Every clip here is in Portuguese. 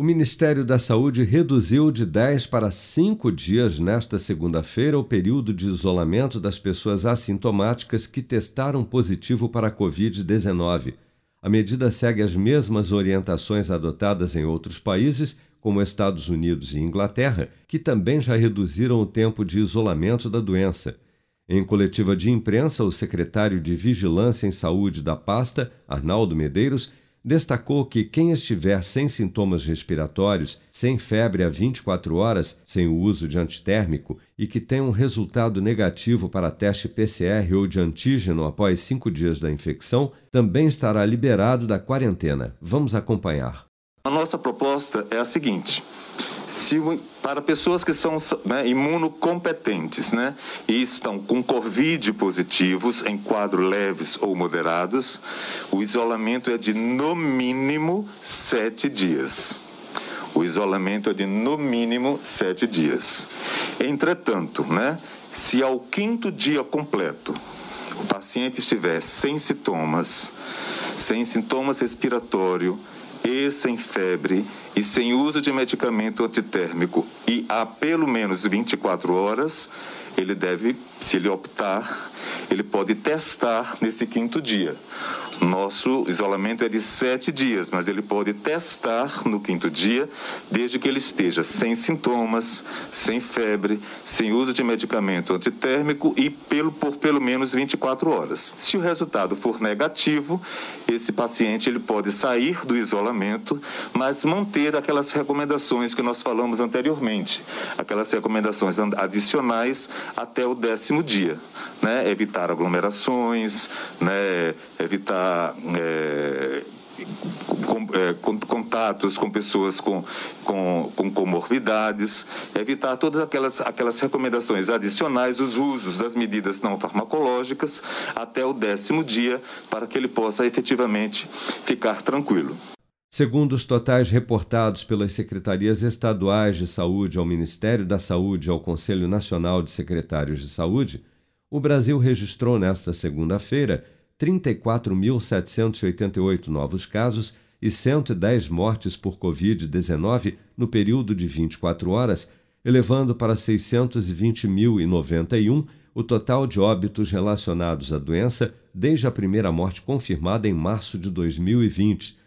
O Ministério da Saúde reduziu de 10 para 5 dias nesta segunda-feira o período de isolamento das pessoas assintomáticas que testaram positivo para a Covid-19. A medida segue as mesmas orientações adotadas em outros países, como Estados Unidos e Inglaterra, que também já reduziram o tempo de isolamento da doença. Em coletiva de imprensa, o secretário de Vigilância em Saúde da pasta, Arnaldo Medeiros, destacou que quem estiver sem sintomas respiratórios, sem febre há 24 horas, sem o uso de antitérmico e que tenha um resultado negativo para teste PCR ou de antígeno após cinco dias da infecção, também estará liberado da quarentena. Vamos acompanhar. A nossa proposta é a seguinte se, para pessoas que são né, imunocompetentes né, e estão com Covid positivos em quadros leves ou moderados, o isolamento é de no mínimo sete dias. O isolamento é de no mínimo sete dias. Entretanto, né, se ao quinto dia completo o paciente estiver sem sintomas, sem sintomas respiratórios, e sem febre e sem uso de medicamento antitérmico. E há pelo menos 24 horas, ele deve, se ele optar, ele pode testar nesse quinto dia. Nosso isolamento é de sete dias, mas ele pode testar no quinto dia, desde que ele esteja sem sintomas, sem febre, sem uso de medicamento antitérmico e pelo, por pelo menos 24 horas. Se o resultado for negativo, esse paciente ele pode sair do isolamento, mas manter aquelas recomendações que nós falamos anteriormente, aquelas recomendações adicionais até o décimo dia, né? Evitar aglomerações, né? Evitar é, é, contatos com pessoas com, com, com comorbidades, evitar todas aquelas, aquelas recomendações adicionais, os usos das medidas não farmacológicas até o décimo dia, para que ele possa efetivamente ficar tranquilo. Segundo os totais reportados pelas secretarias estaduais de saúde ao Ministério da Saúde e ao Conselho Nacional de Secretários de Saúde, o Brasil registrou nesta segunda-feira 34.788 novos casos e 110 mortes por Covid-19 no período de 24 horas, elevando para 620.091 o total de óbitos relacionados à doença desde a primeira morte confirmada em março de 2020.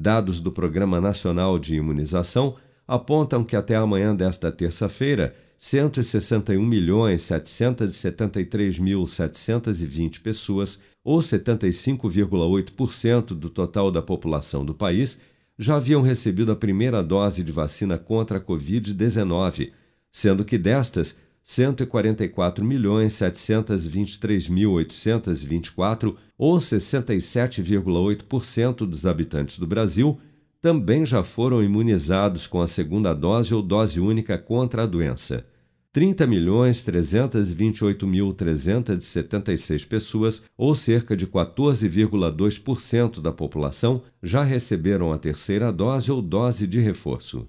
Dados do Programa Nacional de Imunização apontam que até amanhã desta terça-feira, 161.773.720 pessoas ou 75,8% do total da população do país, já haviam recebido a primeira dose de vacina contra a Covid-19, sendo que destas, 144.723.824, ou 67,8% dos habitantes do Brasil, também já foram imunizados com a segunda dose ou dose única contra a doença. 30.328.376 pessoas, ou cerca de 14,2% da população, já receberam a terceira dose ou dose de reforço.